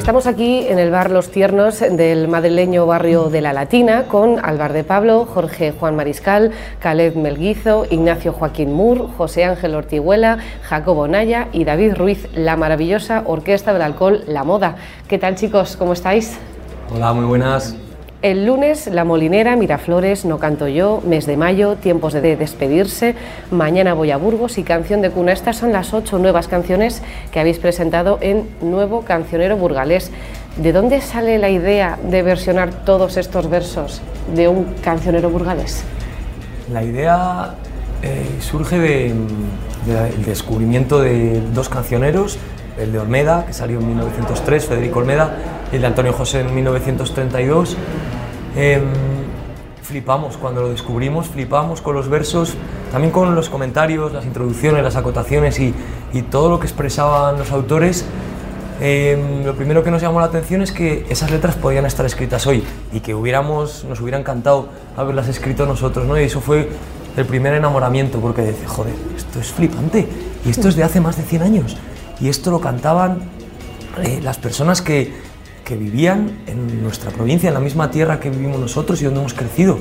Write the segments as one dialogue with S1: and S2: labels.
S1: Estamos aquí en el bar Los Tiernos del madrileño barrio de La Latina con Alvar de Pablo, Jorge Juan Mariscal, Caled Melguizo, Ignacio Joaquín Mur, José Ángel Ortiguela, Jacobo Naya y David Ruiz, la maravillosa Orquesta del Alcohol La Moda. ¿Qué tal chicos? ¿Cómo estáis?
S2: Hola, muy buenas.
S1: El lunes, La Molinera, Miraflores, No Canto Yo, Mes de Mayo, Tiempos de Despedirse, Mañana Voy a Burgos y Canción de Cuna. Estas son las ocho nuevas canciones que habéis presentado en Nuevo Cancionero Burgalés. ¿De dónde sale la idea de versionar todos estos versos de un cancionero burgalés?
S2: La idea eh, surge del descubrimiento de dos cancioneros, el de Olmeda, que salió en 1903, Federico Olmeda, y el de Antonio José en 1932. Em, flipamos cuando lo descubrimos, flipamos con los versos, también con los comentarios, las introducciones, las acotaciones y, y todo lo que expresaban los autores. Em, lo primero que nos llamó la atención es que esas letras podían estar escritas hoy y que hubiéramos, nos hubiera encantado haberlas escrito nosotros, ¿no? Y eso fue el primer enamoramiento, porque decía, joder, esto es flipante y esto es de hace más de 100 años y esto lo cantaban eh, las personas que, que vivían en nuestra provincia, en la misma tierra que vivimos nosotros y donde hemos crecido.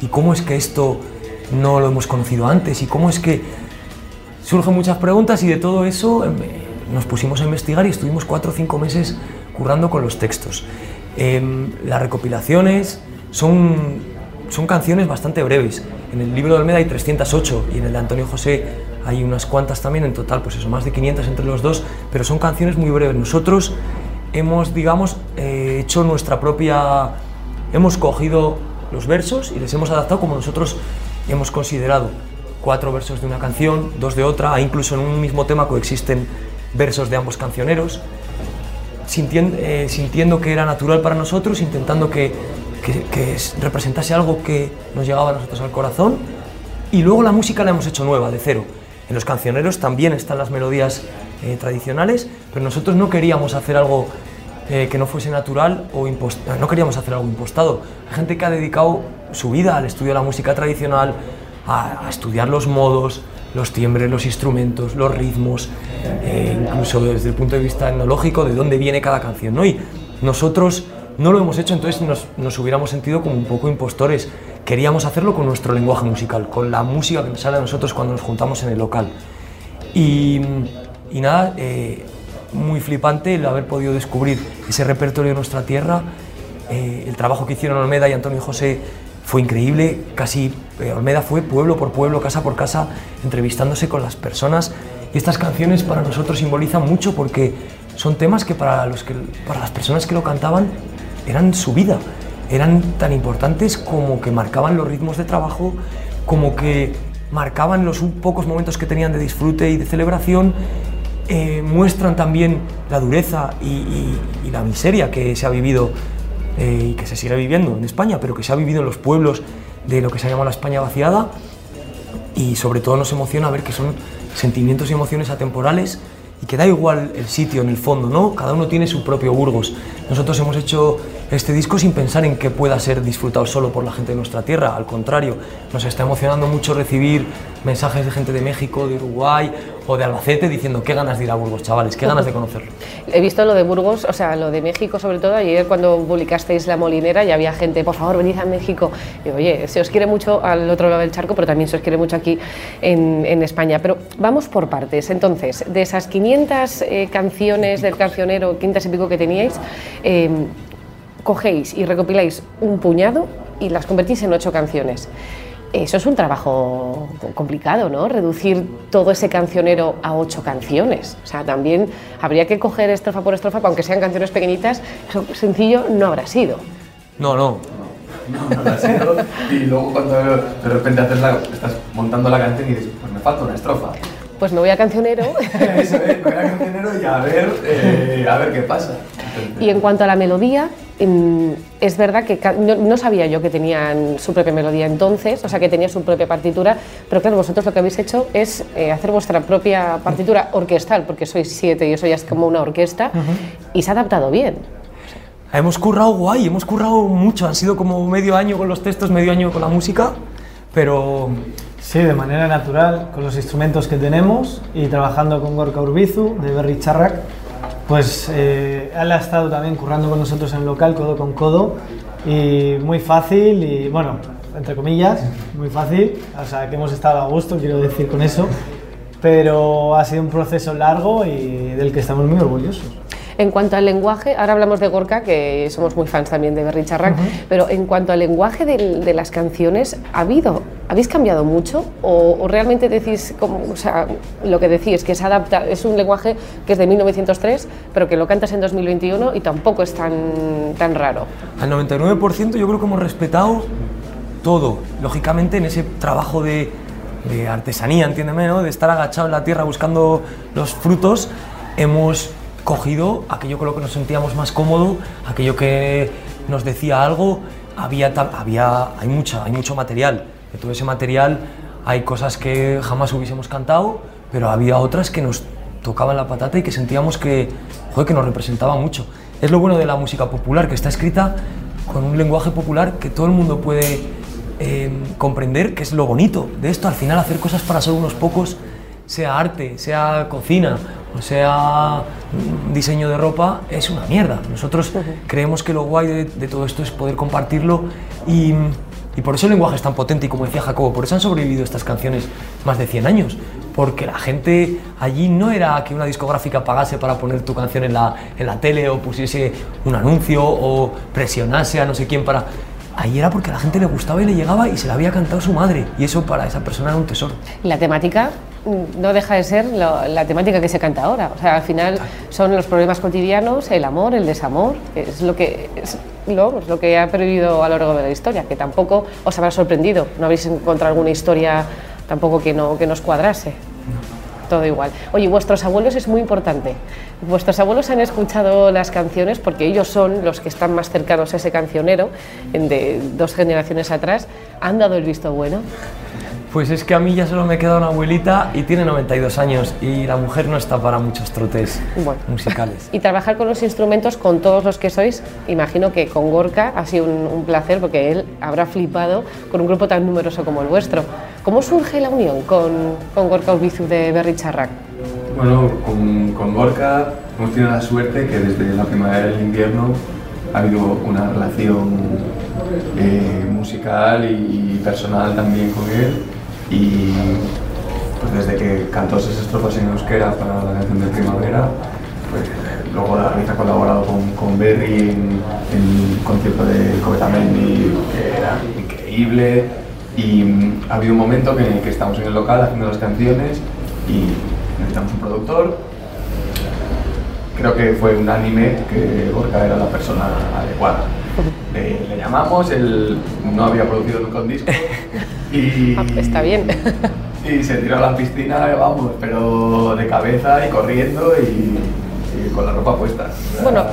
S2: ¿Y cómo es que esto no lo hemos conocido antes? ¿Y cómo es que surgen muchas preguntas y de todo eso em, nos pusimos a investigar y estuvimos cuatro o cinco meses currando con los textos. Em, las recopilaciones son, son canciones bastante breves. En el libro de Olmeda hay 308 y en el de Antonio José hay unas cuantas también, en total pues eso, más de 500 entre los dos, pero son canciones muy breves. Nosotros hemos, digamos, eh, hecho nuestra propia... Hemos cogido los versos y les hemos adaptado como nosotros hemos considerado. Cuatro versos de una canción, dos de otra, e incluso en un mismo tema coexisten versos de ambos cancioneros, sintiendo, eh, sintiendo que era natural para nosotros, intentando que, que, que representase algo que nos llegaba a nosotros al corazón, y luego la música la hemos hecho nueva, de cero. Los cancioneros también están las melodías eh, tradicionales, pero nosotros no queríamos hacer algo eh, que no fuese natural o impostado, no queríamos hacer algo impostado. Hay gente que ha dedicado su vida al estudio de la música tradicional, a, a estudiar los modos, los timbres, los instrumentos, los ritmos, eh, incluso desde el punto de vista etnológico, de dónde viene cada canción. ¿no? Y nosotros no lo hemos hecho, entonces nos, nos hubiéramos sentido como un poco impostores. Queríamos hacerlo con nuestro lenguaje musical, con la música que sale a nosotros cuando nos juntamos en el local. Y, y nada, eh, muy flipante el haber podido descubrir ese repertorio de nuestra tierra. Eh, el trabajo que hicieron Olmeda y Antonio José fue increíble. Casi eh, Olmeda fue pueblo por pueblo, casa por casa, entrevistándose con las personas. Y estas canciones para nosotros simbolizan mucho porque son temas que para, los que, para las personas que lo cantaban eran su vida. Eran tan importantes como que marcaban los ritmos de trabajo, como que marcaban los pocos momentos que tenían de disfrute y de celebración, eh, muestran también la dureza y, la miseria que se ha vivido eh, y que se sigue viviendo en España, pero que se ha vivido en los pueblos de lo que se llama la España vaciada. Y sobre todo nos emociona ver que son sentimientos y emociones atemporales y que da igual el sitio en el fondo, ¿no? Cada uno tiene su propio Burgos. Nosotros hemos hecho este disco sin pensar en que pueda ser disfrutado solo por la gente de nuestra tierra, al contrario, nos está emocionando mucho recibir mensajes de gente de México, de Uruguay o de Albacete diciendo qué ganas de ir a Burgos, chavales, qué ganas de conocerlo.
S1: He visto lo de Burgos, o sea, lo de México sobre todo, ayer cuando publicasteis La Molinera ya había gente, por favor, venid a México. Y oye, se os quiere mucho al otro lado del charco, pero también se os quiere mucho aquí en, España. Pero vamos por partes. Entonces, de esas 500 eh, canciones del cancionero, 500 y pico que teníais, eh, cogéis y recopiláis un puñado y las convertís en ocho canciones. Eso es un trabajo complicado, ¿no? Reducir todo ese cancionero a ocho canciones. O sea, también habría que coger estrofa por estrofa, aunque sean canciones pequeñitas, eso sencillo no habrá sido.
S2: No, no.
S3: No, no habrá sido. Y luego cuando de repente haces la, estás montando la canción y dices, pues me falta una estrofa.
S1: Pues me voy a cancionero.
S3: Eso es, me voy a cancionero y a ver, eh, a ver qué pasa.
S1: Y en cuanto a la melodía, es verdad que no, no, sabía yo que tenían su propia melodía entonces, o sea que tenía su propia partitura, pero claro, vosotros lo que habéis hecho es eh, hacer vuestra propia partitura orquestal, porque sois siete y eso ya es como una orquesta, uh -huh. y se ha adaptado bien.
S2: Hemos currado guay, hemos currado mucho, han sido como medio año con los textos, medio año con la música, pero...
S4: Sí, de manera natural, con los instrumentos que tenemos y trabajando con Gorka Urbizu de Berry Charrac, Pues eh, él ha estado también currando con nosotros en el local, codo con codo, y muy fácil, y bueno, entre comillas, muy fácil, o sea, que hemos estado a gusto, quiero decir con eso, pero ha sido un proceso largo y del que estamos muy orgullosos.
S1: En cuanto al lenguaje, ahora hablamos de Gorka, que somos muy fans también de Berry Charrac, pero en cuanto al lenguaje de, de, las canciones, ¿ha habido, ¿habéis cambiado mucho? ¿O, o realmente decís, como, o sea, lo que decís, que se adapta, es un lenguaje que es de 1903, pero que lo cantas en 2021 y tampoco es tan, tan raro?
S2: Al 99% yo creo que hemos respetado todo, lógicamente en ese trabajo de, de artesanía, entiéndeme, ¿no? de estar agachado en la tierra buscando los frutos, hemos cogido aquello con lo que nos sentíamos más cómodo, aquello que nos decía algo, había, había hay, mucha, hay mucho material, de todo ese material hay cosas que jamás hubiésemos cantado, pero había otras que nos tocaban la patata y que sentíamos que, que nos representaba mucho. Es lo bueno de la música popular, que está escrita con un lenguaje popular que todo el mundo puede eh, comprender, que es lo bonito de esto, al final hacer cosas para solo unos pocos, sea arte, sea cocina, o sea diseño de ropa, es una mierda. Nosotros creemos que lo guay de, de todo esto es poder compartirlo y, y, por eso el lenguaje es tan potente y como decía Jacobo, por eso han sobrevivido estas canciones más de 100 años, porque la gente allí no era que una discográfica pagase para poner tu canción en la, en la tele o pusiese un anuncio o presionase a no sé quién para ahí era porque a la gente le gustaba y le llegaba y se la había cantado su madre. Y eso para esa persona era un tesoro.
S1: La temática no deja de ser lo, la temática que se canta ahora. O sea, al final son los problemas cotidianos, el amor, el desamor, es lo que, es lo, es lo que ha perdido a lo largo de la historia, que tampoco os habrá sorprendido. No habéis encontrado alguna historia tampoco que, no, que nos cuadrase. Todo igual. Oye, vuestros abuelos es muy importante. Vuestros abuelos han escuchado las canciones porque ellos son los que están más cercanos a ese cancionero de dos generaciones atrás. ¿Han dado el visto bueno?
S2: Pues es que a mí ya solo me queda una abuelita y tiene 92 años y la mujer no está para muchos trotes bueno. musicales.
S1: Y trabajar con los instrumentos, con todos los que sois, imagino que con Gorka ha sido un, un placer porque él habrá flipado con un grupo tan numeroso como el vuestro. ¿Cómo surge la unión con, con Gorka Ubizu de Berry Charrac?
S3: Bueno, con, con Gorka hemos tenido la suerte que desde la primavera y el invierno ha habido una relación eh, musical y personal también con él y pues desde que cantó esas estrofas en euskera para la canción de primavera, pues luego la Riza ha colaborado con, con Berry en, en un concierto de Covetamendi que era increíble y mm, ha habido un momento que, que estamos en el local haciendo las canciones y necesitamos un productor. Creo que fue unánime que Gorka era la persona adecuada. Le, le llamamos, él no había producido nunca un disco y,
S1: Ah, está bien.
S3: y se tiró a la piscina, vamos, pero de cabeza y corriendo y, y con la ropa puesta.
S1: Bueno,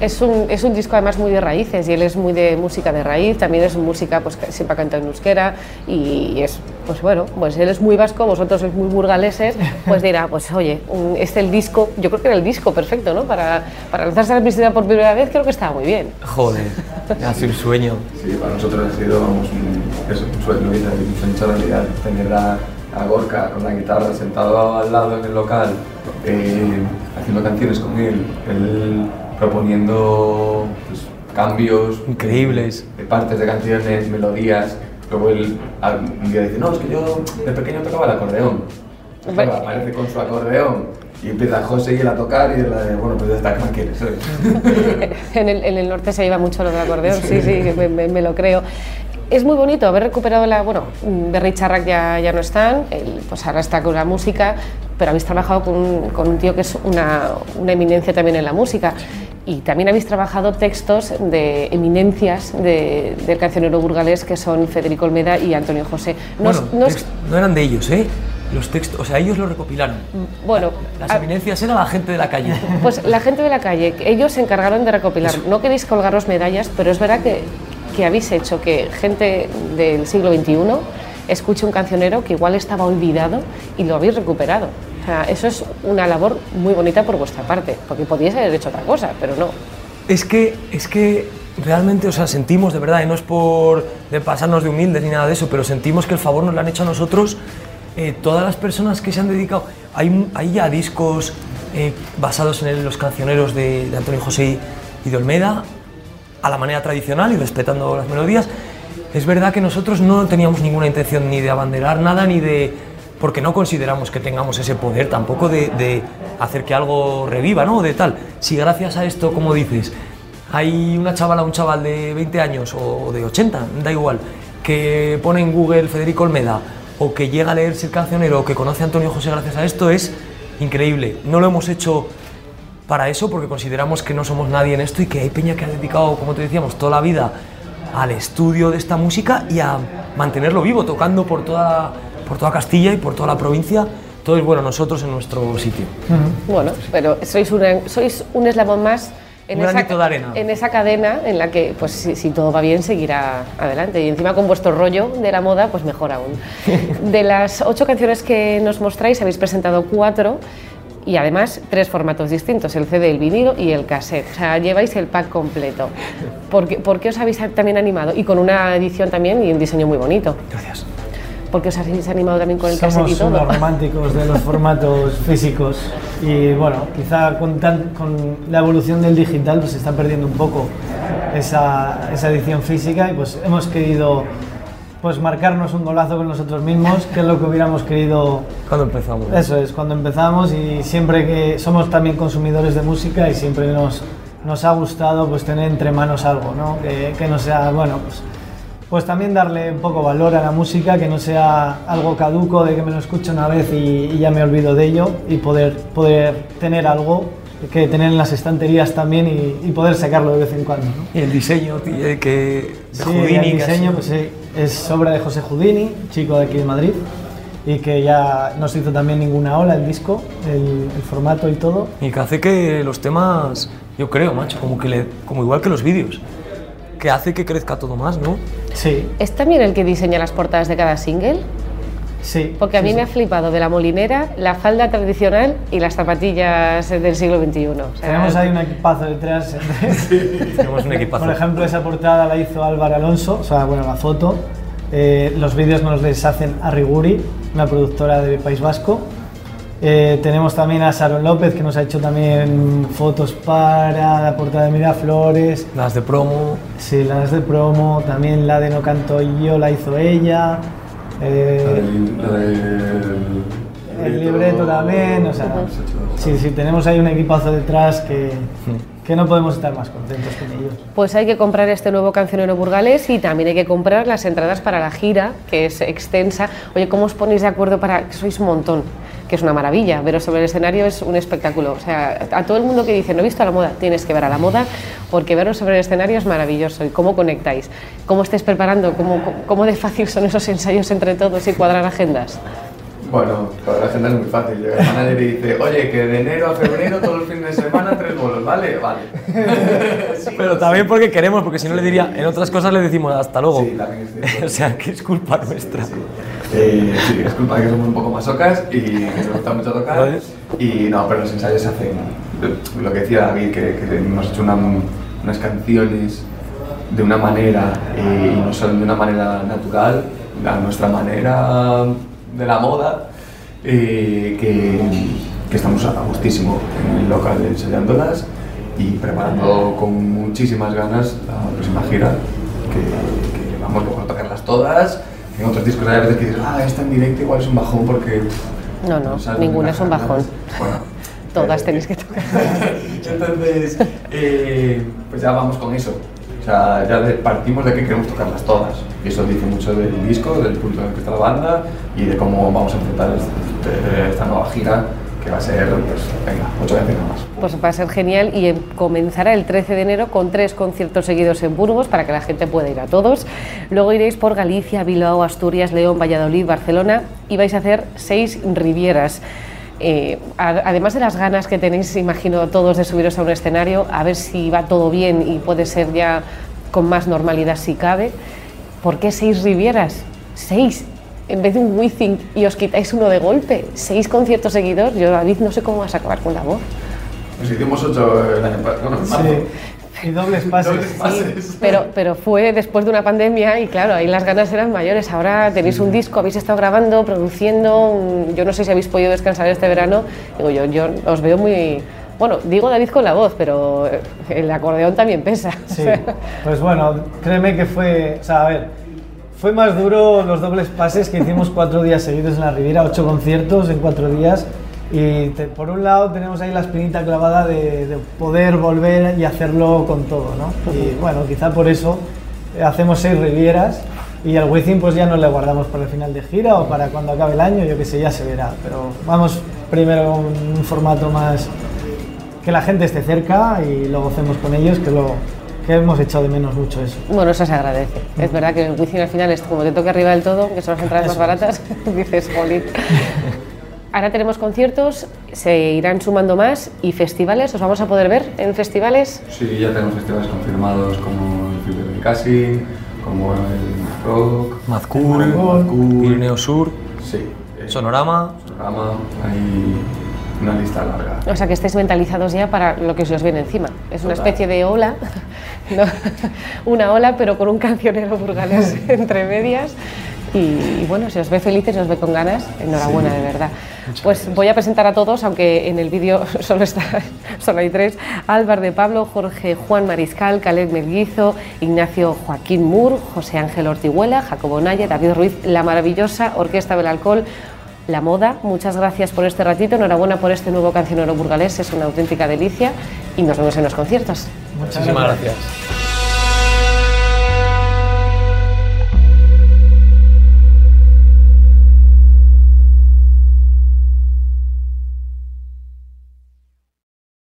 S1: es un, es un disco además muy de raíces y él es muy de música de raíz, también es música pues siempre ha cantado en euskera y es, pues bueno, pues él es muy vasco, vosotros sois muy burgaleses, pues dirá, pues oye, un- este el disco, yo creo que era el disco perfecto, ¿no? Para, para lanzarse a la piscina por primera vez creo que estaba muy bien.
S2: Joder, ha sido un sueño.
S3: Sí, para nosotros ha sido vamos, un, es un sueño, y un sueño hecho realidad tener a, a Gorka con la guitarra sentado al lado en el local, eh, haciendo canciones con él, él proponiendo pues, cambios
S2: Increíbles.
S3: de partes de canciones, melodías. Luego él a- un día dice, no, es que yo de pequeño tocaba el acordeón. Claro, aparece con su acordeón y empieza José y él a tocar y él, eh, bueno, pues ya está, ¿qué quieres?
S1: En el, en el norte se lleva mucho lo del acordeón, sí, sí, me, me- me lo creo. Es muy bonito haber recuperado la. Bueno, Berry Charrac ya, ya no están, él, pues ahora está con la música, pero habéis trabajado con, un- con un tío que es una, una eminencia también en la música. Y también habéis trabajado textos de eminencias de- del cancionero burgalés que son Federico Olmeda y Antonio José. No,
S2: bueno, eran de ellos, ¿eh? Los textos, o sea, ellos lo recopilaron.
S1: bueno,
S2: Las
S1: a-
S2: eminencias eran la gente de la calle.
S1: Pues la gente de la calle, ellos se encargaron de recopilar. No queréis colgaros medallas, pero es verdad que, que habéis hecho que gente del siglo XXI escuche un cancionero que igual estaba olvidado y lo habéis recuperado. Eso es una labor muy bonita por vuestra parte, porque podíais haber hecho otra cosa, pero no.
S2: Es que, es que realmente, o sea, sentimos de verdad, y no es por de pasarnos de humildes ni nada de eso, pero sentimos que el favor nos lo han hecho a nosotros eh, todas las personas que se han dedicado. Hay, hay ya discos eh, basados en los cancioneros de, de Antonio José y de Olmeda, a la manera tradicional y respetando las melodías. Es verdad que nosotros no teníamos ninguna intención ni de abanderar nada, ni de... porque no consideramos que tengamos ese poder tampoco de, hacer que algo reviva, ¿no? De tal. Si gracias a esto, como dices, hay una chavala, un chaval de 20 años o de 80, da igual, que pone en Google Federico Olmeda o que llega a leerse el cancionero o que conoce a Antonio José gracias a esto, es increíble. No lo hemos hecho para eso porque consideramos que no somos nadie en esto y que hay peña que ha dedicado, como te decíamos, toda la vida al estudio de esta música y a mantenerlo vivo, tocando por toda, por toda Castilla y por toda la provincia. Entonces, bueno, nosotros en nuestro sitio.
S1: Bueno, pero sois, una- sois un eslabón más en esa, en esa cadena en la que, pues si, si todo va bien, seguirá adelante. Y encima con vuestro rollo de la moda, pues mejor aún. De las ocho canciones que nos mostráis, habéis presentado cuatro y además tres formatos distintos, el CD, el vinilo y el cassette. O sea, lleváis el pack completo. ¿Por qué, por qué os habéis también animado? Y con una edición también y un diseño muy bonito.
S2: Gracias.
S1: ¿Por qué os habéis animado también con el cassette
S4: Somos
S1: y todo?
S4: unos románticos de los formatos físicos y bueno, quizá con, tan- con la evolución del digital pues se está perdiendo un poco esa, esa edición física y pues hemos querido pues marcarnos un golazo con nosotros mismos, que es lo que hubiéramos querido
S2: Cuando empezamos.
S4: Eso es, cuando empezamos y siempre que somos también consumidores de música y siempre nos, nos ha gustado pues tener entre manos algo, ¿no? Que, que no sea, bueno, pues, pues también darle un poco valor a la música, que no sea algo caduco de que me lo escucho una vez y, y ya me olvido de ello y poder, poder tener algo que tener en las estanterías también y, y poder sacarlo de vez en cuando, ¿no?
S2: Y el diseño tío, de que
S4: Sí,
S2: Houdini,
S4: el diseño pues, sí, es obra de José Houdini, chico de aquí de Madrid, y que ya no se hizo también ninguna ola el disco, el, el formato y todo.
S2: Y que hace que los temas, yo creo, macho, como, que le, como igual que los vídeos, que hace que crezca todo más, ¿no?
S4: Sí,
S1: ¿Es también el que diseña las portadas de cada single?
S4: sí.
S1: Porque a
S4: sí,
S1: mí
S4: sí.
S1: me ha flipado de la molinera, la falda tradicional y las zapatillas del siglo XXI. O sea,
S4: Tenemos ahí un equipazo detrás.
S2: Tenemos un equipazo.
S4: Por ejemplo, esa portada la hizo Álvaro Alonso, o sea, bueno, la foto. Eh, los vídeos nos les hacen a Riguri, una productora del País Vasco. Eh, tenemos también a Sharon López, que nos ha hecho también fotos para la portada de Miraflores.
S2: Las de promo,
S4: Sí, las de promo, también la de No Canto Yo la hizo ella. Eh,
S3: La del-
S4: el libreto también, o sea, sí, sí, tenemos ahí un equipazo detrás que, que no podemos estar más contentos con ellos.
S1: Pues hay que comprar este nuevo cancionero burgalés y también hay que comprar las entradas para la gira, que es extensa. Oye, ¿cómo os ponéis de acuerdo para que sois un montón? Que es una maravilla, pero sobre el escenario es un espectáculo. O sea, a todo el mundo que dice, no he visto a la moda, tienes que ver a la moda, porque verlo sobre el escenario es maravilloso. ¿Y cómo conectáis? ¿Cómo estáis preparando? ¿Cómo, cómo de fácil son esos ensayos entre todos y cuadrar agendas?
S3: Bueno, para la agenda es muy fácil. Llega el manager y dice, oye, que de enero a febrero, todos los fines de semana, tres bolos, ¿vale? Vale.
S2: pero también porque queremos, porque si no le diría, en otras cosas le decimos hasta luego.
S3: Sí, también es cierto.
S2: o sea, que es culpa nuestra.
S3: Eh, sí, es culpa de que somos un poco masocas y que nos gusta mucho tocar.
S2: Vale.
S3: Y no, pero los ensayos se hacen, lo que decía David, que, que hemos hecho una- unas canciones de una manera eh, y no son de una manera natural, a nuestra manera de la moda, eh, que, que estamos a gustísimo en el local ensayándolas y preparando con muchísimas ganas la próxima gira, que, que vamos a tocarlas todas. En otros discos hay veces que dices, ah, esta en directo igual es un bajón porque...
S1: No, no,
S3: salen
S1: ninguna es un bajón.
S3: ganas". Bueno,
S1: Todas
S3: eh,
S1: tenéis que tocar.
S3: Entonces, eh, pues ya vamos con eso. O sea, ya partimos de que queremos tocarlas todas. Y eso dice mucho del disco, del punto en el que está la banda y de cómo vamos a enfrentar este- esta nueva gira que va a ser, pues, venga, ocho veces más.
S1: Pues va a ser genial y em- comenzará el 13 de enero con tres conciertos seguidos en Burgos para que la gente pueda ir a todos. Luego iréis por Galicia, Bilbao, Asturias, León, Valladolid, Barcelona y vais a hacer seis rivieras. Eh, además de las ganas que tenéis, imagino, todos de subiros a un escenario, a ver si va todo bien y puede ser ya con más normalidad si cabe. ¿Por qué seis rivieras? Seis. En vez de un Withing y os quitáis uno de golpe. Seis conciertos seguidos. Yo, David, no sé cómo vas a acabar con la voz.
S3: Pues hicimos ocho el año pasado.
S4: Sí. Y dobles pases.
S3: Dobles pases.
S1: Pero, pero fue después de una pandemia y claro, ahí las ganas eran mayores. Ahora tenéis un disco, habéis estado grabando, produciendo. Yo no sé si habéis podido descansar este verano. Digo, yo, yo os veo muy. Bueno, digo David con la voz, pero eh, el acordeón también pesa.
S4: Sí, pues bueno, créeme que fue, o sea, a ver, fue más duro los dobles pases que hicimos cuatro días seguidos en la Riviera, ocho conciertos en cuatro días. Y te- por un lado tenemos ahí la espinita clavada de, de poder volver y hacerlo con todo, ¿no? Y bueno, quizá por eso eh, hacemos seis Rivieras y al Wizzing pues ya nos le guardamos para el final de gira o para cuando acabe el año, yo que sé, ya se verá. Pero vamos primero con un formato más que la gente esté cerca y lo gocemos con ellos, que lo que hemos echado de menos mucho eso.
S1: Bueno, eso se agradece. Es verdad que el Wizzing al final es como te toca arriba del todo, que son las entradas más baratas, dices, jolín. Ahora tenemos conciertos, se irán sumando más y festivales, ¿os vamos a poder ver en festivales?
S3: Sí, ya tenemos festivales confirmados como el Fibro de Casing, como el Rock, Mazcool,
S2: Pirineo Sur,
S3: Sí. eh,
S2: Sonorama.
S3: Sonorama, hay una lista larga.
S1: O sea, que estéis mentalizados ya para lo que se os viene encima. Es una
S3: Total.
S1: especie de ola, ¿no? una ola, pero con un cancionero burgalés entre medias. Y, y bueno, se os ve felices, se os ve con ganas. Enhorabuena, de verdad. Pues voy a presentar a todos, aunque en el vídeo solo, está, solo hay tres. Álvar de Pablo, Jorge Juan Mariscal, Caleb Melguizo, Ignacio Joaquín Mur, José Ángel Ortiguela, Jacobo Naya, David Ruiz, la maravillosa Orquesta del Alcohol, La Moda. Muchas gracias por este ratito, enhorabuena por este nuevo cancionero burgalés, es una auténtica delicia y nos vemos en los conciertos.
S4: Muchas
S2: Muchísimas gracias.